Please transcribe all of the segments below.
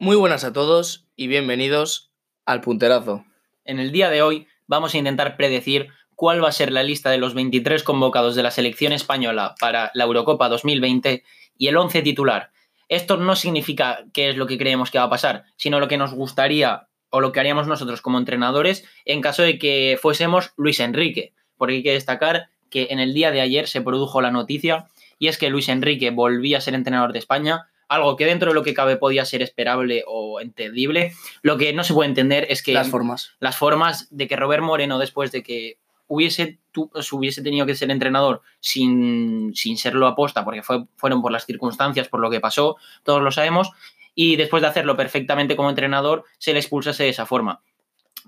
Muy buenas a todos y bienvenidos al punterazo. En el día de hoy vamos a intentar predecir cuál va a ser la lista de los 23 convocados de la selección española para la Eurocopa 2020 y el 11 titular. Esto no significa qué es lo que creemos que va a pasar, sino lo que nos gustaría o lo que haríamos nosotros como entrenadores en caso de que fuésemos Luis Enrique. Porque hay que destacar que en el día de ayer se produjo la noticia y es que Luis Enrique volvía a ser entrenador de España, algo que dentro de lo que cabe podía ser esperable o entendible. Lo que no se puede entender es que Las formas. las formas de que Robert Moreno, después de que hubiese, tu- hubiese tenido que ser entrenador sin, sin serlo aposta, porque fue, fueron por las circunstancias, por lo que pasó, todos lo sabemos, y después de hacerlo perfectamente como entrenador, se le expulsase de esa forma.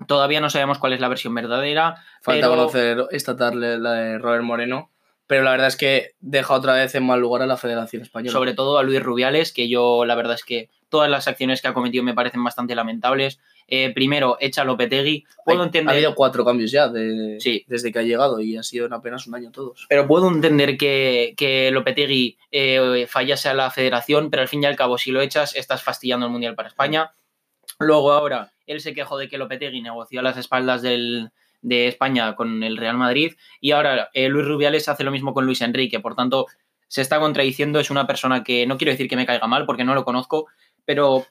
Todavía no sabemos cuál es la versión verdadera. Falta pero- conocer esta tarde la de Robert Moreno, pero la verdad es que deja otra vez en mal lugar a la Federación Española. sobre todo a Luis Rubiales, que yo la verdad es que todas las acciones que ha cometido me parecen bastante lamentables. Eh, primero, echa Lopetegui. Puedo Hay- entender. Ha habido cuatro cambios ya de- Sí. desde que ha llegado y ha sido en apenas un año todos. Pero puedo entender que, que Lopetegui eh, fallase a la federación, pero al fin y al cabo, si lo echas, estás fastidiando el Mundial para España. Luego ahora, él se quejó de que Lopetegui negoció a las espaldas del- de España con el Real Madrid y ahora eh, Luis Rubiales hace lo mismo con Luis Enrique. Por tanto, se está contradiciendo, es una persona que no quiero decir que me caiga mal porque no lo conozco, pero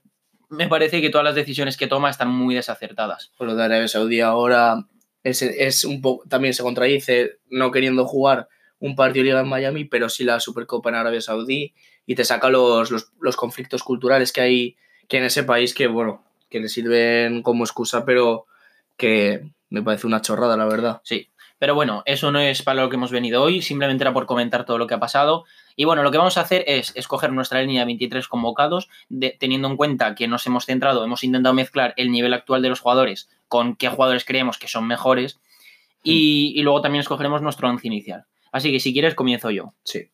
me parece que todas las decisiones que toma están muy desacertadas. Pues lo de Arabia Saudí ahora es, es un poco, también se contradice no queriendo jugar un partido liga en Miami, pero sí la Supercopa en Arabia Saudí y te saca los, los, los conflictos culturales que hay que en ese país que, bueno, que le sirven como excusa, pero que me parece una chorrada, la verdad. Sí, pero bueno, eso no es para lo que hemos venido hoy, simplemente era por comentar todo lo que ha pasado. Y bueno, lo que vamos a hacer es escoger nuestra línea de 23 convocados, de- teniendo en cuenta que nos hemos centrado, hemos intentado mezclar el nivel actual de los jugadores con qué jugadores creemos que son mejores. Y, y luego también escogeremos nuestro once inicial. Así que si quieres, comienzo yo. Sí.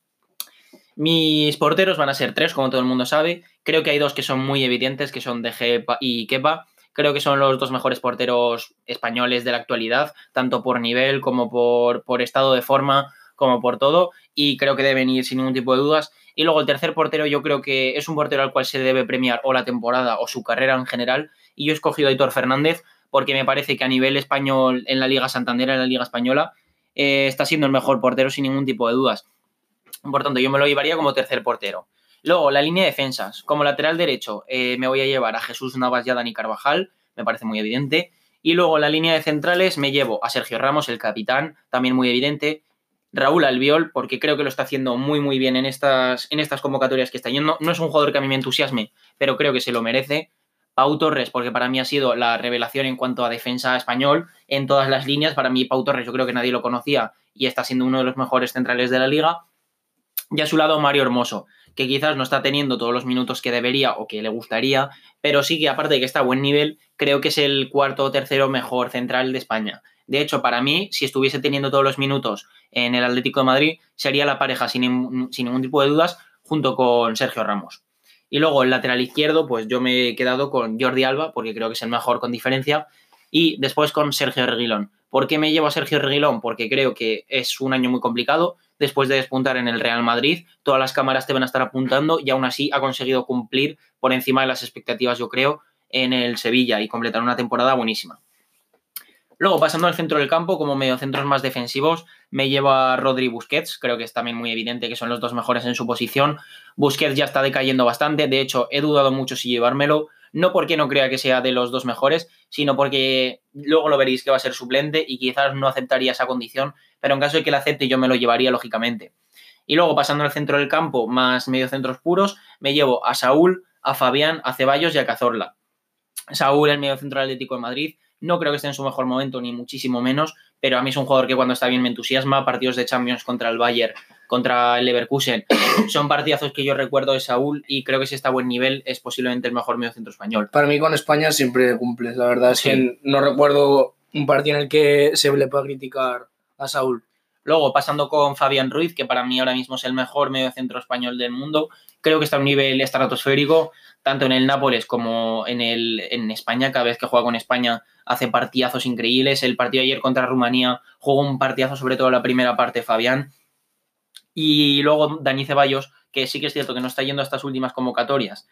Mis porteros van a ser tres, como todo el mundo sabe. Creo que hay dos que son muy evidentes, que son De Gea y Kepa. Creo que son los dos mejores porteros españoles de la actualidad, tanto por nivel como por, por estado de forma, como por todo. Y creo que deben ir sin ningún tipo de dudas. Y luego el tercer portero yo creo que es un portero al cual se debe premiar o la temporada o su carrera en general. Y yo he escogido a Aitor Fernández porque me parece que a nivel español en la Liga Santander, en la Liga Española, eh, está siendo el mejor portero sin ningún tipo de dudas. Por tanto, yo me lo llevaría como tercer portero. Luego, la línea de defensas. Como lateral derecho, eh, me voy a llevar a Jesús Navas y a Dani Carvajal, me parece muy evidente. Y luego, la línea de centrales, me llevo a Sergio Ramos, el capitán, también muy evidente. Raúl Albiol, porque creo que lo está haciendo muy, muy bien en estas, en estas convocatorias que está yendo. No es un jugador que a mí me entusiasme, pero creo que se lo merece. Pau Torres, porque para mí ha sido la revelación en cuanto a defensa español en todas las líneas. Para mí, Pau Torres, yo creo que nadie lo conocía y está siendo uno de los mejores centrales de la liga. Y a su lado Mario Hermoso, que quizás no está teniendo todos los minutos que debería o que le gustaría, pero sí que aparte de que está a buen nivel, creo que es el cuarto o tercero mejor central de España. De hecho, para mí, si estuviese teniendo todos los minutos en el Atlético de Madrid, sería la pareja sin, sin ningún tipo de dudas junto con Sergio Ramos. Y luego el lateral izquierdo, pues yo me he quedado con Jordi Alba, porque creo que es el mejor con diferencia, y después con Sergio Reguilón. ¿Por qué me llevo a Sergio Reguilón? Porque creo que es un año muy complicado. Después de despuntar en el Real Madrid, todas las cámaras te van a estar apuntando y aún así ha conseguido cumplir por encima de las expectativas, yo creo, en el Sevilla y completar una temporada buenísima. Luego, pasando al centro del campo, como mediocentros más defensivos, me lleva a Rodri Busquets. Creo que es también muy evidente que son los dos mejores en su posición. Busquets ya está decayendo bastante. De hecho, he dudado mucho si llevármelo. No porque no crea que sea de los dos mejores, sino porque luego lo veréis que va a ser suplente y quizás no aceptaría esa condición. Pero en caso de que la acepte, yo me lo llevaría, lógicamente. Y luego, pasando al centro del campo, más mediocentros puros, me llevo a Saúl, a Fabián, a Ceballos y a Cazorla. Saúl, el mediocentro Atlético de Madrid, no creo que esté en su mejor momento, ni muchísimo menos, pero a mí es un jugador que cuando está bien me entusiasma. Partidos de Champions contra el Bayern, contra el Leverkusen, son partidazos que yo recuerdo de Saúl y creo que si está a buen nivel es posiblemente el mejor mediocentro español. Para mí con España siempre cumples, la verdad es Sí. que no recuerdo un partido en el que se le pueda criticar a Saúl. Luego, pasando con Fabián Ruiz, que para mí ahora mismo es el mejor mediocentro español del mundo, creo que está a un nivel estratosférico, tanto en el Nápoles como en, el, en España. Cada vez que juega con España hace partidazos increíbles. El partido de ayer contra Rumanía jugó un partidazo, sobre todo la primera parte, Fabián. Y luego Dani Ceballos, que sí que es cierto que no está yendo a estas últimas convocatorias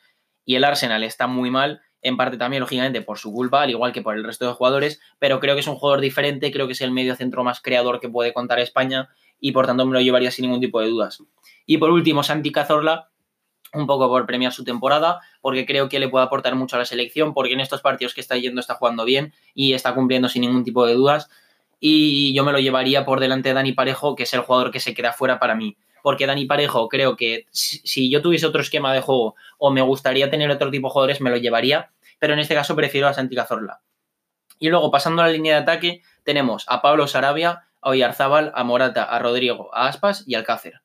y el Arsenal está muy mal, en parte también, lógicamente, por su culpa, al igual que por el resto de jugadores, pero creo que es un jugador diferente, creo que es el medio centro más creador que puede contar España y por tanto me lo llevaría sin ningún tipo de dudas. Y por último, Santi Cazorla, un poco por premiar su temporada, porque creo que le puede aportar mucho a la selección, porque en estos partidos que está yendo está jugando bien y está cumpliendo sin ningún tipo de dudas. Y yo me lo llevaría por delante de Dani Parejo, que es el jugador que se queda fuera para mí porque Dani Parejo creo que si yo tuviese otro esquema de juego o me gustaría tener otro tipo de jugadores, me lo llevaría, pero en este caso prefiero a Santi Cazorla. Y luego, pasando a la línea de ataque, tenemos a Pablo Sarabia, a Oyarzábal, a Morata, a Rodrigo, a Aspas y al Cácer.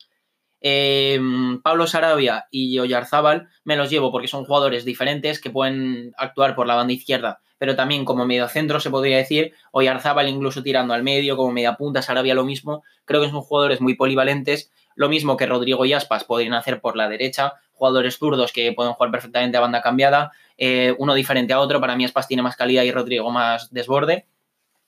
Em, Pablo Sarabia y Oyarzábal me los llevo porque son jugadores diferentes que pueden actuar por la banda izquierda, pero también como medio centro se podría decir, Oyarzábal incluso tirando al medio, como media punta, Sarabia lo mismo. Creo que son jugadores muy polivalentes lo mismo que Rodrigo y Aspas podrían hacer por la derecha, jugadores zurdos que pueden jugar perfectamente a banda cambiada, eh, uno diferente a otro. Para mí Aspas tiene más calidad y Rodrigo más desborde.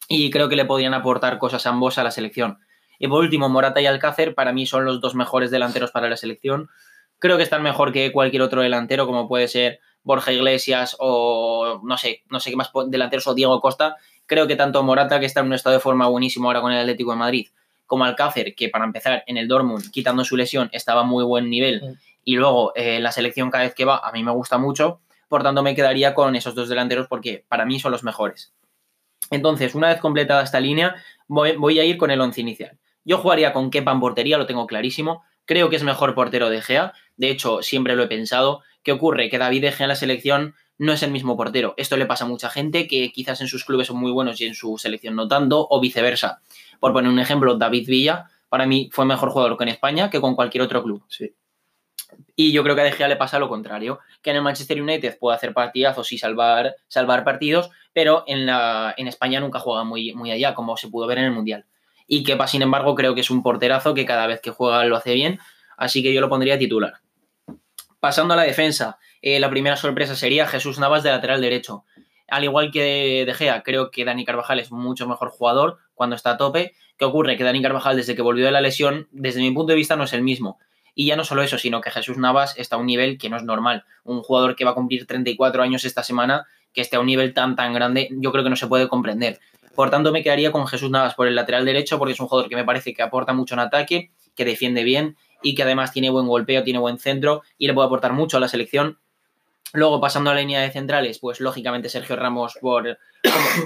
Y creo que le podrían aportar cosas ambos a la selección. Y por último, Morata y Alcácer para mí son los dos mejores delanteros para la selección. Creo que están mejor que cualquier otro delantero, como puede ser Borja Iglesias o no sé, no sé qué más delanteros o Diego Costa. Creo que tanto Morata, que está en un estado de forma buenísimo ahora con el Atlético de Madrid, como Alcácer, que para empezar en el Dortmund, quitando su lesión, estaba a muy buen nivel. Y luego eh, la selección cada vez que va, a mí me gusta mucho. Por tanto, me quedaría con esos dos delanteros porque para mí son los mejores. Entonces, una vez completada esta línea, voy, a ir con el once inicial. Yo jugaría con Kepa en portería, lo tengo clarísimo. Creo que es mejor portero de Gea. De hecho, siempre lo he pensado. ¿Qué ocurre? Que David de Gea en la selección no es el mismo portero. Esto le pasa a mucha gente que quizás en sus clubes son muy buenos y en su selección no tanto, o viceversa. Por poner un ejemplo, David Villa, para mí fue mejor jugador con España que con cualquier otro club. Sí. Y yo creo que a De Gea le pasa lo contrario, que en el Manchester United puede hacer partidazos y salvar, salvar partidos, pero en, la, en España nunca juega muy, muy allá, como se pudo ver en el Mundial. Y Kepa, sin embargo, creo que es un porterazo que cada vez que juega lo hace bien, así que yo lo pondría titular. Pasando a la defensa, eh, la primera sorpresa sería Jesús Navas de lateral derecho. Al igual que De Gea, creo que Dani Carvajal es mucho mejor jugador cuando está a tope. ¿Qué ocurre? Que Dani Carvajal, desde que volvió de la lesión, desde mi punto de vista, no es el mismo. Y ya no solo eso, sino que Jesús Navas está a un nivel que no es normal. Un jugador que va a cumplir 34 años esta semana, que esté a un nivel tan, tan grande, yo creo que no se puede comprender. Por tanto, me quedaría con Jesús Navas por el lateral derecho, porque es un jugador que me parece que aporta mucho en ataque, que defiende bien y que además tiene buen golpeo, tiene buen centro y le puede aportar mucho a la selección. Luego, pasando a la línea de centrales, pues lógicamente Sergio Ramos por,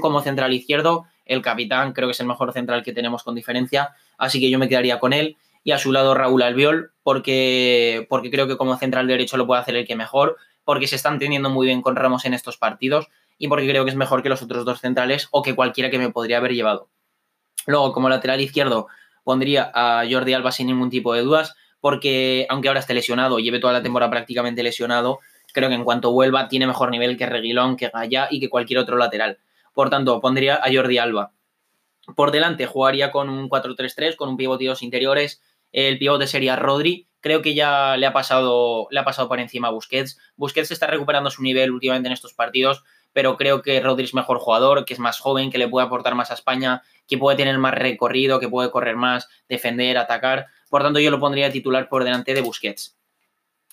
como, central izquierdo, el capitán, creo que es el mejor central que tenemos con diferencia, así que yo me quedaría con él. Y a su lado Raúl Albiol, porque, porque creo que como central derecho lo puede hacer el que mejor, porque se están teniendo muy bien con Ramos en estos partidos y porque creo que es mejor que los otros dos centrales o que cualquiera que me podría haber llevado. Luego, como lateral izquierdo, pondría a Jordi Alba sin ningún tipo de dudas, porque aunque ahora esté lesionado, lleve toda la temporada prácticamente lesionado, creo que en cuanto vuelva tiene mejor nivel que Reguilón, que Gaya y que cualquier otro lateral. Por tanto, pondría a Jordi Alba. Por delante jugaría con un 4-3-3, con un pivote y dos interiores. El pivote sería Rodri. Creo que ya le ha pasado, le ha pasado por encima a Busquets. Busquets está recuperando su nivel últimamente en estos partidos, pero creo que Rodri es mejor jugador, que es más joven, que le puede aportar más a España, que puede tener más recorrido, que puede correr más, defender, atacar. Por tanto, yo lo pondría titular por delante de Busquets.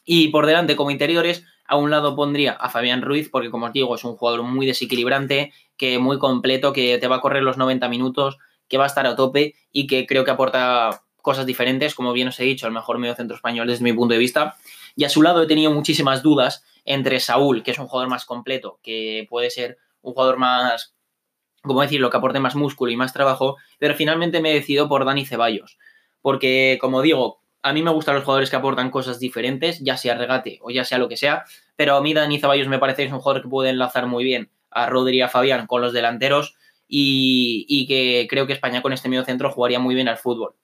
Y por delante, como interiores, a un lado pondría a Fabián Ruiz, porque como os digo, es un jugador muy desequilibrante, que muy completo, que te va a correr los 90 minutos, que va a estar a tope y que creo que aporta cosas diferentes, como bien os he dicho, el mejor medio centro español desde mi punto de vista. Y a su lado he tenido muchísimas dudas entre Saúl, que es un jugador más completo, que puede ser un jugador más, como decirlo, que aporte más músculo y más trabajo, pero finalmente me he decidido por Dani Ceballos, porque como digo, a mí me gustan los jugadores que aportan cosas diferentes, ya sea regate o ya sea lo que sea, pero a mí Dani Ceballos me parece que es un jugador que puede enlazar muy bien a Rodri y a Fabián con los delanteros y, que creo que España con este medio centro jugaría muy bien al fútbol.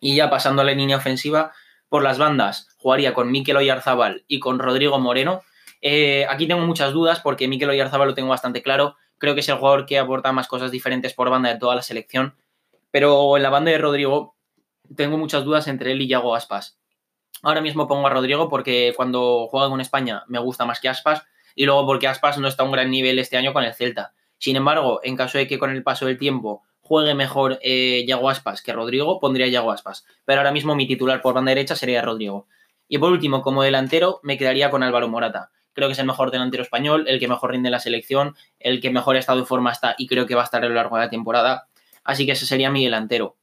Y ya pasando a la línea ofensiva, por las bandas jugaría con Mikel Oyarzábal y con Rodrigo Moreno. Eh, aquí tengo muchas dudas porque Mikel Oyarzábal lo tengo bastante claro. Creo que es el jugador que aporta más cosas diferentes por banda de toda la selección. Pero en la banda de Rodrigo tengo muchas dudas entre él y Yago Aspas. Ahora mismo pongo a Rodrigo porque cuando juega con España me gusta más que Aspas y luego porque Aspas no está a un gran nivel este año con el Celta. Sin embargo, en caso de que con el paso del tiempo juegue mejor eh, Yago Aspas que Rodrigo, pondría Yago Aspas. Pero ahora mismo mi titular por banda derecha sería Rodrigo. Y por último, como delantero, me quedaría con Álvaro Morata. creo que es el mejor delantero español, el que mejor rinde en la selección, el que mejor estado de forma está y creo que va a estar a lo largo de la temporada. Así que ese sería mi delantero.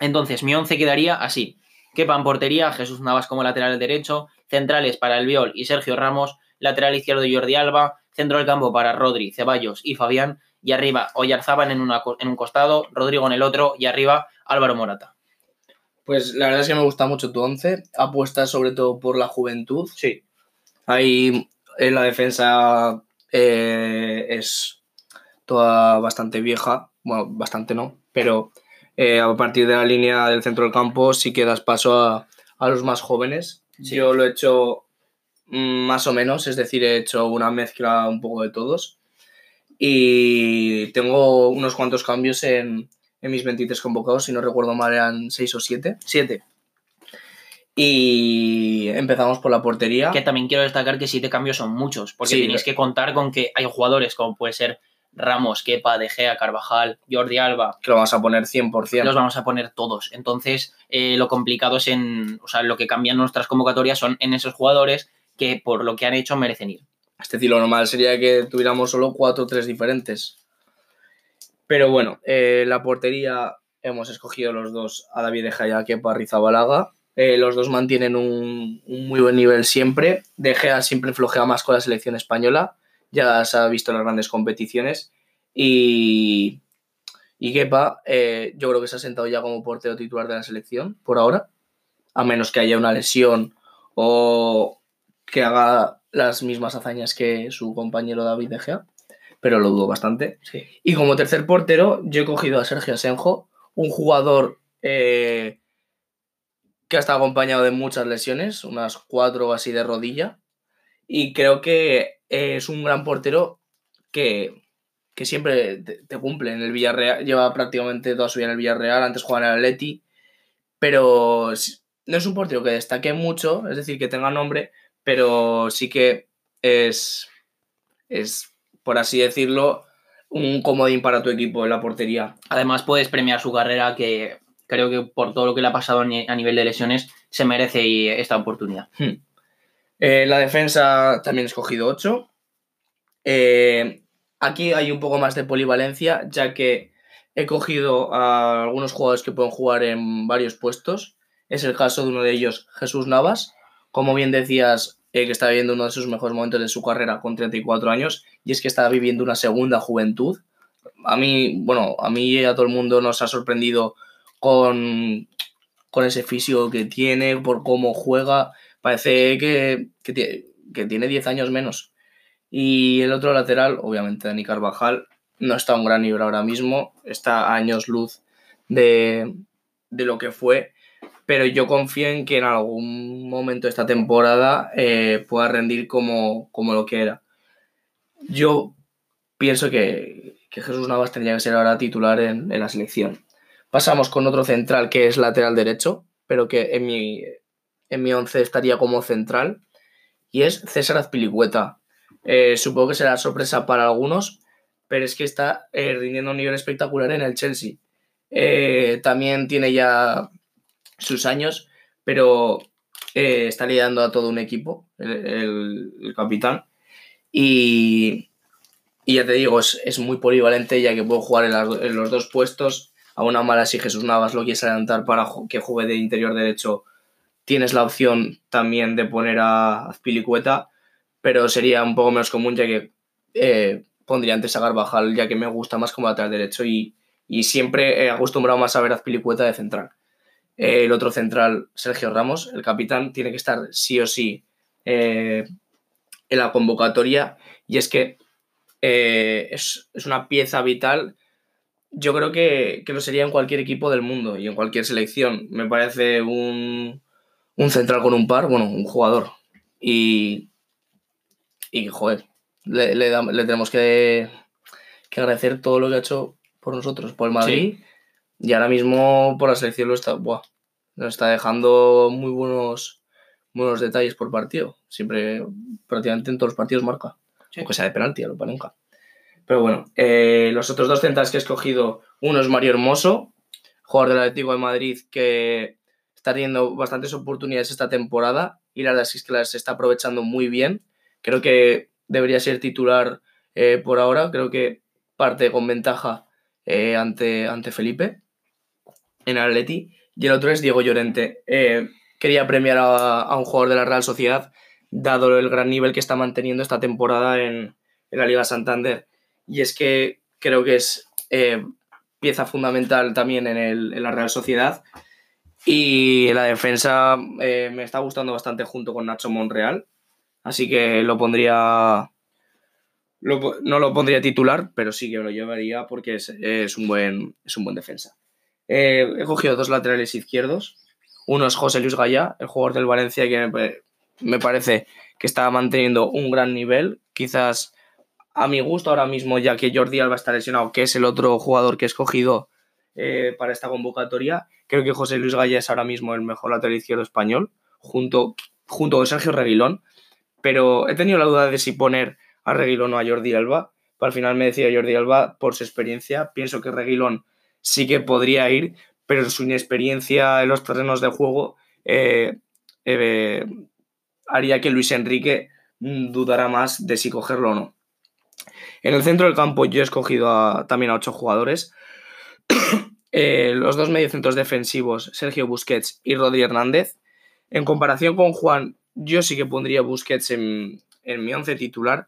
Entonces, mi once quedaría así. Kepa en portería, Jesús Navas como lateral derecho, centrales para el Viol y Sergio Ramos, lateral izquierdo Jordi Alba, centro del campo para Rodri, Ceballos y Fabián, y arriba Oyarzábal en, en un costado, Rodrigo en el otro, y arriba Álvaro Morata. Pues la verdad es que me gusta mucho tu once. Apuestas sobre todo por la juventud. Sí. Ahí en la defensa eh, es toda bastante vieja. Bueno, bastante no, pero eh, a partir de la línea del centro del campo sí que das paso a, a los más jóvenes. Yo lo he hecho mm, más o menos, es decir, he hecho una mezcla un poco de todos. Y tengo unos cuantos cambios en, en mis 23 convocados, si no recuerdo mal eran 6 o 7. 7. Y empezamos por la portería. Que también quiero destacar que 7 cambios son muchos, porque Sí, tenéis que contar con que hay jugadores como puede ser Ramos, Kepa, De Gea, Carvajal, Jordi Alba, Que lo vamos a poner 100%. los vamos a poner todos. Entonces, eh, lo complicado es en, o sea, lo que cambian nuestras convocatorias son en esos jugadores que por lo que han hecho merecen ir. Es decir, lo normal sería que tuviéramos solo 4 o 3 diferentes. Pero bueno, eh, la portería hemos escogido los dos, a David De Gea y Rizabalaga. Eh, los dos mantienen un, un muy buen nivel siempre. De Gea siempre flojea más con la selección española. Ya se ha visto en las grandes competiciones. Y, y Kepa, eh, yo creo que se ha sentado ya como portero titular de la selección por ahora. A menos que haya una lesión o que haga las mismas hazañas que su compañero David De Gea. Pero lo dudo bastante. Sí. Y como tercer portero, yo he cogido a Sergio Asenjo, un jugador eh, que ha estado acompañado de muchas lesiones, unas cuatro así de rodilla. Y creo que eh, es un gran portero que, que siempre te, te cumple. En el Villarreal, lleva prácticamente toda su vida en el Villarreal, antes jugaba en el Atleti. Pero no es un portero que destaque mucho, es decir, que tenga nombre, pero sí que es, es por así decirlo, un comodín para tu equipo en la portería. Además, puedes premiar su carrera, que creo que por todo lo que le ha pasado a ni- a nivel de lesiones, se merece esta oportunidad. Eh, la defensa también he escogido 8. aquí hay un poco más de polivalencia, ya que he cogido a algunos jugadores que pueden jugar en varios puestos. Es el caso de uno de ellos, Jesús Navas. Como bien decías, eh, que está viviendo uno de sus mejores momentos de su carrera con 34 años, y es que está viviendo una segunda juventud. A mí, bueno, a mí y a todo el mundo nos ha sorprendido con, con ese físico que tiene, por cómo juega. Parece que, que, que tiene 10 años menos. Y el otro lateral, obviamente, Dani Carvajal, no está a un gran nivel ahora mismo, está a años luz de, de lo que fue, pero yo confío en que en algún momento de esta temporada eh, pueda rendir como, como lo que era. Yo pienso que, que Jesús Navas tendría que ser ahora titular en, en la selección. Pasamos con otro central que es lateral derecho, pero que en mi, en mi once estaría como central, y es César Azpilicueta. Eh, supongo que será sorpresa para algunos, pero es que está eh, rindiendo un nivel espectacular en el Chelsea. También tiene ya sus años, pero eh, está liderando a todo un equipo, el, capitán. Y, ya te digo, es, es muy polivalente ya que puede jugar en, los dos puestos. A una mala si Jesús Navas lo quieres adelantar para que juegue de interior derecho, tienes la opción también de poner a Azpilicueta, pero sería un poco menos común ya que eh, pondría antes a Carvajal, ya que me gusta más como lateral derecho y, y siempre he acostumbrado más a ver a Azpilicueta de central. El otro central, Sergio Ramos, el capitán, tiene que estar sí o sí eh, en la convocatoria y es que eh, es, es una pieza vital. Yo creo que, que lo sería en cualquier equipo del mundo y en cualquier selección. Me parece un, un central con un par, bueno, un jugador. Y, y joder, le, le tenemos que, que agradecer todo lo que ha hecho por nosotros, por el Madrid. Y ahora mismo por la selección lo está, buah, nos está dejando muy buenos, buenos detalles por partido. Siempre, prácticamente en todos los partidos marca. Sí. Aunque sea de penalti, a lo nunca. Pero bueno, eh, los otros dos centrales que he escogido, uno es Mario Hermoso, jugador del Atlético de Madrid que está teniendo bastantes oportunidades esta temporada y la verdad es que las está aprovechando muy bien. Creo que debería ser titular eh, por ahora. Creo que parte con ventaja eh, ante, ante Felipe en Atleti. Y el otro es Diego Llorente. Eh, quería premiar a, un jugador de la Real Sociedad, dado el gran nivel que está manteniendo esta temporada en, la Liga Santander. Y es que creo que es pieza fundamental también en, el, en, la Real Sociedad. Y la defensa me está gustando bastante junto con Nacho Monreal. Así que lo pondría. no lo pondría titular, pero sí que lo llevaría porque es, un, buen, es un buen defensa. Eh, he cogido dos laterales izquierdos. Uno es José Luis Gallá, el jugador del Valencia, que me, parece que está manteniendo un gran nivel. Quizás a mi gusto ahora mismo, ya que Jordi Alba está lesionado, que es el otro jugador que he escogido eh, para esta convocatoria. Creo que José Luis Gallá es ahora mismo el mejor lateral izquierdo español, junto, junto con Sergio Reguilón pero he tenido la duda de si poner a Reguilón o a Jordi Alba. al final me decía Jordi Alba por su experiencia. Pienso que Reguilón sí que podría ir, pero su inexperiencia en los terrenos de juego eh, eh, haría que Luis Enrique dudara más de si cogerlo o no. En el centro del campo yo he escogido también a ocho jugadores. Eh, los dos mediocentros defensivos, Sergio Busquets y Rodri Hernández. En comparación con Juan, yo sí que pondría Busquets en, mi once titular,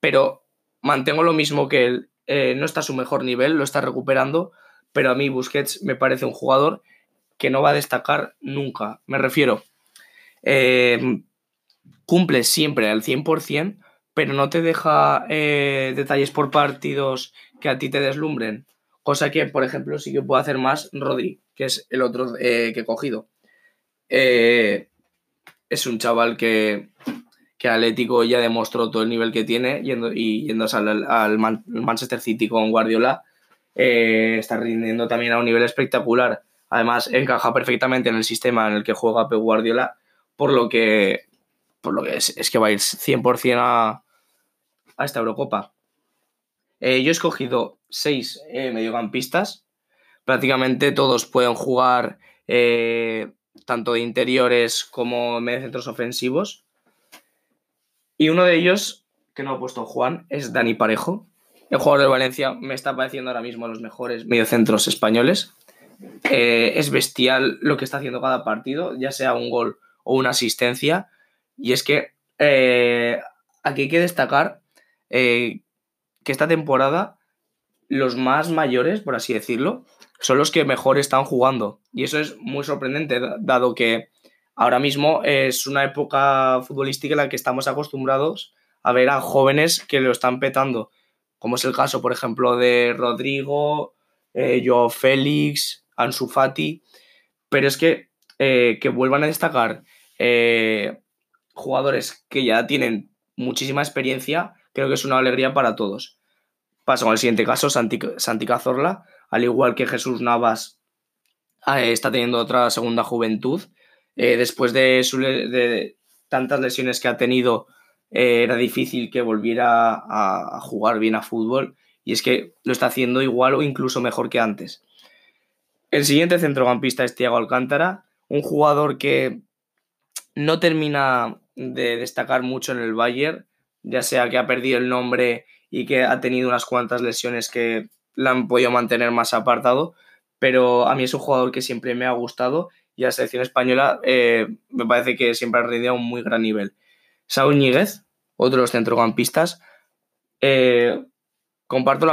pero mantengo lo mismo que él. No está a su mejor nivel, lo está recuperando, pero a mí Busquets me parece un jugador que no va a destacar nunca. Me refiero, eh, cumple siempre al 100%, pero no te deja eh, detalles por partidos que a ti te deslumbren. Cosa que, por ejemplo, sí que puede hacer más Rodri, que es el otro que he cogido. Eh, es un chaval que, que Atlético ya demostró todo el nivel que tiene yendo, y yéndose al, Manchester City con Guardiola. Eh, está rindiendo también a un nivel espectacular. Además, encaja perfectamente en el sistema en el que juega Pep Guardiola, por lo que, por lo que es, que va a ir 100% a, a esta Eurocopa. Eh, yo he escogido seis eh, mediocampistas. Prácticamente todos pueden jugar tanto de interiores como mediocentros ofensivos. Y uno de ellos, que no ha puesto Juan, es Dani Parejo. El jugador de Valencia me está pareciendo ahora mismo los mejores mediocentros españoles. Eh, es bestial lo que está haciendo cada partido, ya sea un gol o una asistencia. Y es que eh, aquí hay que destacar eh, que esta temporada los más mayores, por así decirlo, son los que mejor están jugando. Y eso es muy sorprendente, dado que ahora mismo es una época futbolística en la que estamos acostumbrados a ver a jóvenes que lo están petando, como es el caso, por ejemplo, de Rodrigo, eh, Joao Félix, Ansu Fati, pero es que eh, que vuelvan a destacar eh, jugadores que ya tienen muchísima experiencia, creo que es una alegría para todos. Paso al siguiente caso, Santi, Santi Cazorla, al igual que Jesús Navas ah, está teniendo otra segunda juventud. Eh, después de, tantas lesiones que ha tenido, eh, era difícil que volviera a, jugar bien a fútbol y es que lo está haciendo igual o incluso mejor que antes. El siguiente centrocampista es Thiago Alcántara, un jugador que no termina de destacar mucho en el Bayern, ya sea que ha perdido el nombre y que ha tenido unas cuantas lesiones que la han podido mantener más apartado, pero a mí es un jugador que siempre me ha gustado y la selección española eh, me parece que siempre ha rendido a un muy gran nivel. Saúl Ñíguez, otro de los centrocampistas, eh, comparto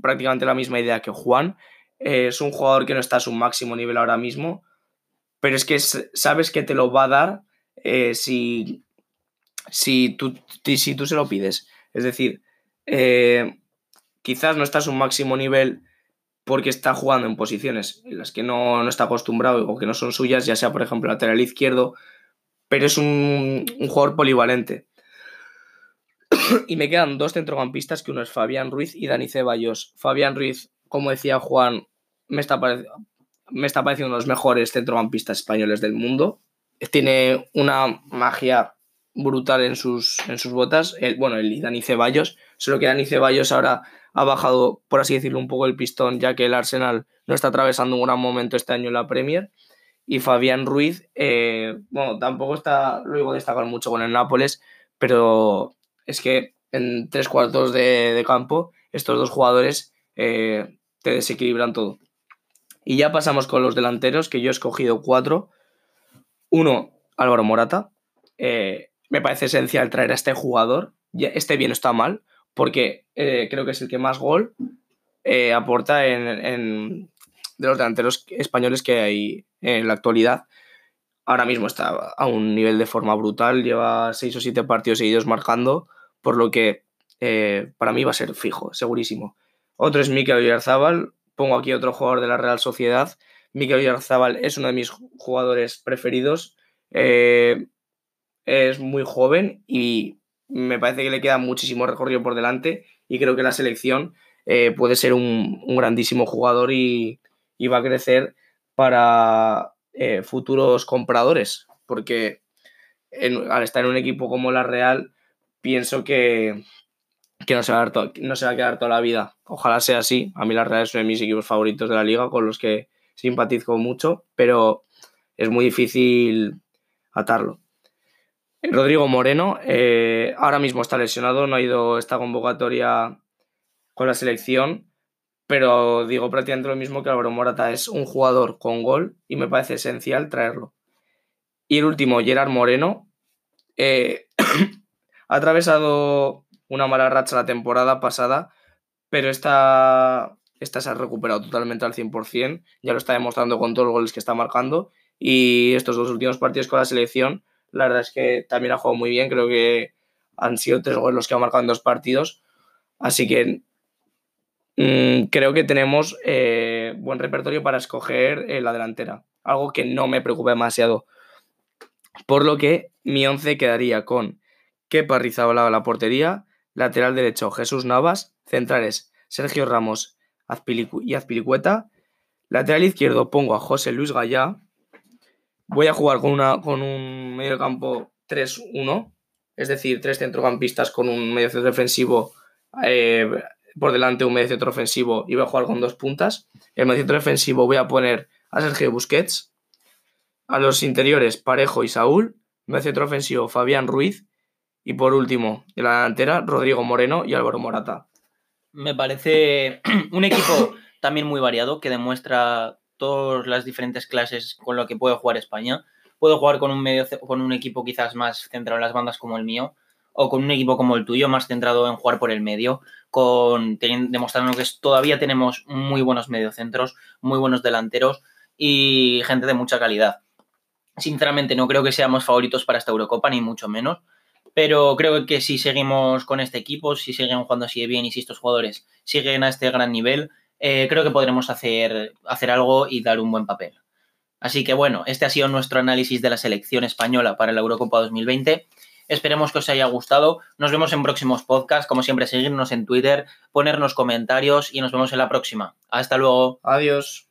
prácticamente la misma idea que Juan. Eh, es un jugador que no está a su máximo nivel ahora mismo, pero es que sabes que te lo va a dar si, si, tú, si tú se lo pides. Es decir, quizás no está a su máximo nivel porque está jugando en posiciones en las que no, está acostumbrado o que no son suyas, ya sea por ejemplo lateral izquierdo, pero es un, jugador polivalente. y me quedan dos centrocampistas, que uno es Fabián Ruiz y Dani Ceballos. Fabián Ruiz, como decía Juan, me está, me está pareciendo uno de los mejores centrocampistas españoles del mundo. Tiene una magia brutal en sus, en sus botas. El, bueno, el Dani Ceballos, solo que Dani Ceballos ahora ha bajado, por así decirlo, un poco el pistón, ya que el Arsenal no está atravesando un gran momento este año en la Premier. Y Fabián Ruiz, eh, bueno, tampoco está, luego destacar mucho con el Nápoles, pero es que en tres cuartos de, campo estos dos jugadores eh, te desequilibran todo. Y ya pasamos con los delanteros, que yo he escogido cuatro. Uno, Álvaro Morata. Eh, me parece esencial traer a este jugador. Este bien está mal, porque eh, creo que es el que más gol aporta en, de los delanteros españoles que hay en la actualidad. Ahora mismo está a un nivel de forma brutal, lleva seis o siete partidos seguidos marcando, por lo que eh, para mí va a ser fijo, segurísimo. Otro es Mikel Oyarzábal, pongo aquí otro jugador de la Real Sociedad. Mikel Oyarzábal es uno de mis jugadores preferidos. Eh, es muy joven y me parece que le queda muchísimo recorrido por delante y creo que la selección eh, puede ser un, un grandísimo jugador y, y va a crecer para eh, futuros compradores, porque al estar en un equipo como la Real, pienso que, no, se va a no se va a quedar toda la vida. Ojalá sea así. A mí la Real es uno de mis equipos favoritos de la liga, con los que simpatizo mucho, pero es muy difícil atarlo. Rodrigo Moreno eh, ahora mismo está lesionado, no ha ido esta convocatoria con la selección pero digo prácticamente lo mismo que Álvaro Morata. Es un jugador con gol y me parece esencial traerlo. Y el último, Gerard Moreno, eh, ha atravesado una mala racha la temporada pasada, pero esta, esta se ha recuperado totalmente al 100%, ya lo está demostrando con todos los goles que está marcando y estos dos últimos partidos con la selección, la verdad es que también ha jugado muy bien, creo que han sido tres goles los que ha marcado en dos partidos, así que Mm, creo que tenemos eh, buen repertorio para escoger eh, la delantera. Algo que no me preocupa demasiado. Por lo que mi 11 quedaría con Kepa Rizabalaga la portería, lateral derecho Jesús Navas, centrales Sergio Ramos y Azpilicueta, lateral izquierdo pongo a José Luis Gallá, voy a jugar con, una, con un medio campo 3-1, es decir, tres centrocampistas con un medio centro defensivo eh, por delante un mediocentro ofensivo y voy a jugar con dos puntas. El mediocentro defensivo voy a poner a Sergio Busquets. A los interiores, Parejo y Saúl. Mediocentro ofensivo, Fabián Ruiz. Y por último, en la delantera, Rodrigo Moreno y Álvaro Morata. Me parece un equipo también muy variado que demuestra todas las diferentes clases con lo que puede jugar España. Puedo jugar con un, medio, con un equipo quizás más centrado en las bandas como el mío, o con un equipo como el tuyo, más centrado en jugar por el medio, con demostrando que todavía tenemos muy buenos mediocentros, muy buenos delanteros y gente de mucha calidad. Sinceramente, no creo que seamos favoritos para esta Eurocopa, ni mucho menos. Pero creo que si seguimos con este equipo, si siguen jugando así de bien y si estos jugadores siguen a este gran nivel, eh, creo que podremos hacer, hacer algo y dar un buen papel. Así que bueno, este ha sido nuestro análisis de la selección española para la Eurocopa 2020. Esperemos que os haya gustado. Nos vemos en próximos podcasts. Como siempre, seguirnos en Twitter, ponernos comentarios y nos vemos en la próxima. Hasta luego. Adiós.